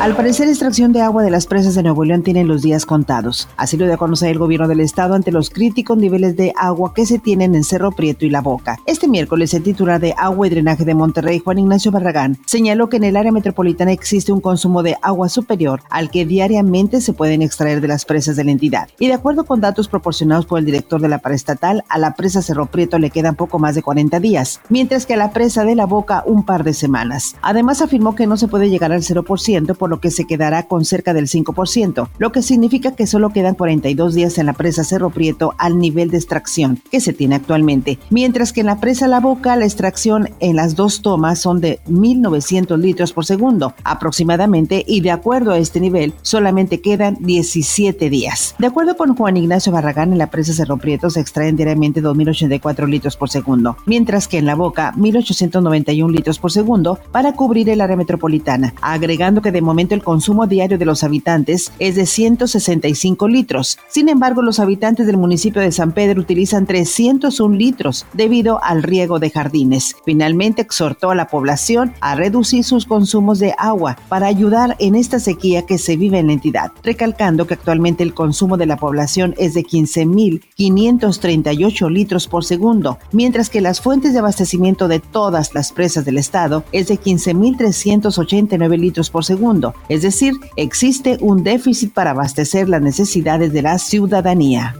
Al parecer, extracción de agua de las presas de Nuevo León tienen los días contados. Así lo dio a conocer el gobierno del estado ante los críticos niveles de agua que se tienen en Cerro Prieto y La Boca. Este miércoles, el titular de Agua y Drenaje de Monterrey, Juan Ignacio Barragán, señaló que en el área metropolitana existe un consumo de agua superior al que diariamente se pueden extraer de las presas de la entidad. Y de acuerdo con datos proporcionados por el director de la paraestatal, a la presa Cerro Prieto le quedan poco más de 40 días, mientras que a la presa de La Boca un par de semanas. Además, afirmó que no se puede llegar al 0% por lo que se quedará con cerca del 5%, lo que significa que solo quedan 42 días en la presa Cerro Prieto al nivel de extracción que se tiene actualmente, mientras que en la presa La Boca la extracción en las dos tomas son de 1.900 litros por segundo aproximadamente y de acuerdo a este nivel solamente quedan 17 días. De acuerdo con Juan Ignacio Barragán, en la presa Cerro Prieto se extraen diariamente 2.084 litros por segundo, mientras que en La Boca 1.891 litros por segundo para cubrir el área metropolitana, agregando que de momento el consumo diario de los habitantes es de 165 litros. Sin embargo, los habitantes del municipio de San Pedro utilizan 301 litros debido al riego de jardines. Finalmente, exhortó a la población a reducir sus consumos de agua para ayudar en esta sequía que se vive en la entidad, recalcando que actualmente el consumo de la población es de 15.538 litros por segundo, mientras que las fuentes de abastecimiento de todas las presas del estado es de 15.389 litros por segundo, es decir, existe un déficit para abastecer las necesidades de la ciudadanía.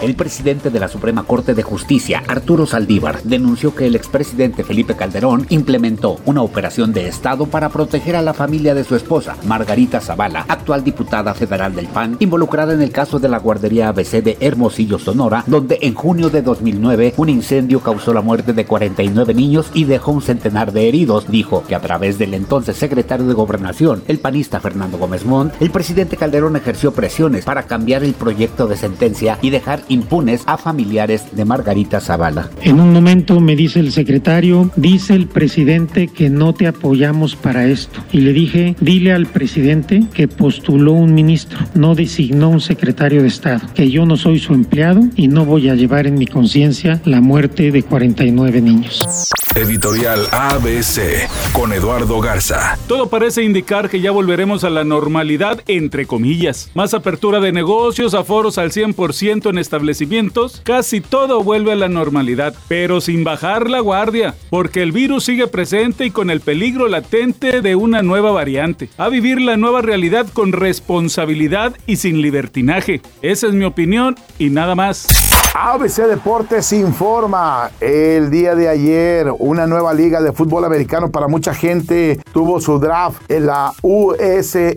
El presidente de la Suprema Corte de Justicia, Arturo Saldívar, denunció que el expresidente Felipe Calderón implementó una operación de Estado para proteger a la familia de su esposa, Margarita Zavala, actual diputada federal del PAN, involucrada en el caso de la guardería ABC de Hermosillo, Sonora, donde en junio de 2009 un incendio causó la muerte de 49 niños y dejó un centenar de heridos. Dijo que a través del entonces secretario de Gobernación, el panista Fernando Gómez Montt, el presidente Calderón ejerció presiones para cambiar el proyecto de sentencia y dejar impunes a familiares de Margarita Zavala. En un momento me dice el secretario, dice el presidente que no te apoyamos para esto. Y le dije, dile al presidente que postuló un ministro, no designó un secretario de Estado, que yo no soy su empleado y no voy a llevar en mi conciencia la muerte de 49 niños. Editorial ABC con Eduardo Garza. Todo parece indicar que ya volveremos a la normalidad, entre comillas. Más apertura de negocios, aforos al 100% en casi todo vuelve a la normalidad, pero sin bajar la guardia, porque el virus sigue presente y con el peligro latente de una nueva variante. A vivir la nueva realidad con responsabilidad y sin libertinaje. Esa es mi opinión y nada más. ABC Deportes informa el día de ayer una nueva liga de fútbol americano para mucha gente tuvo su draft en la USFL.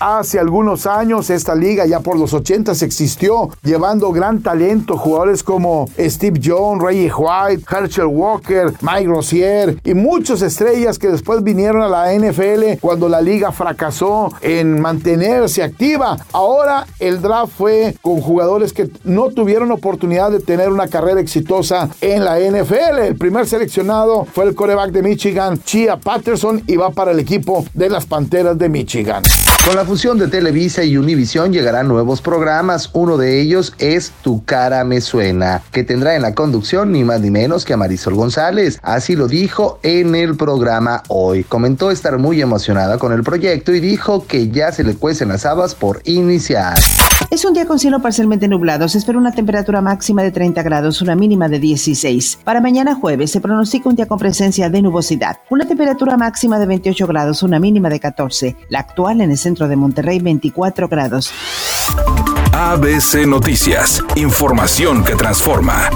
Hace algunos años esta liga ya por los 80 existió llevando gran talento jugadores como Steve Jones, Ray White, Herschel Walker, Mike Rozier y muchas estrellas que después vinieron a la NFL cuando la liga fracasó en mantenerse activa. Ahora el draft fue con jugadores que no tuvieron oportunidad de tener una carrera exitosa en la NFL. El primer seleccionado fue el coreback de Michigan, Chia Patterson, y va para el equipo de las Panteras de Michigan. Con la fusión de Televisa y Univisión llegarán nuevos programas. Uno de ellos es Tu cara me suena, que tendrá en la conducción ni más ni menos que a Marisol González. Así lo dijo en el programa hoy. Comentó estar muy emocionada con el proyecto y dijo que ya se le cuecen las habas por iniciar. Es un día con cielo parcialmente nublado. Se espera una temperatura máxima de 30 grados, una mínima de 16. Para mañana jueves se pronostica un día con presencia de nubosidad. Una temperatura máxima de 28 grados, una mínima de 14. La actual en el centro de Monterrey, 24 grados. ABC Noticias. Información que transforma.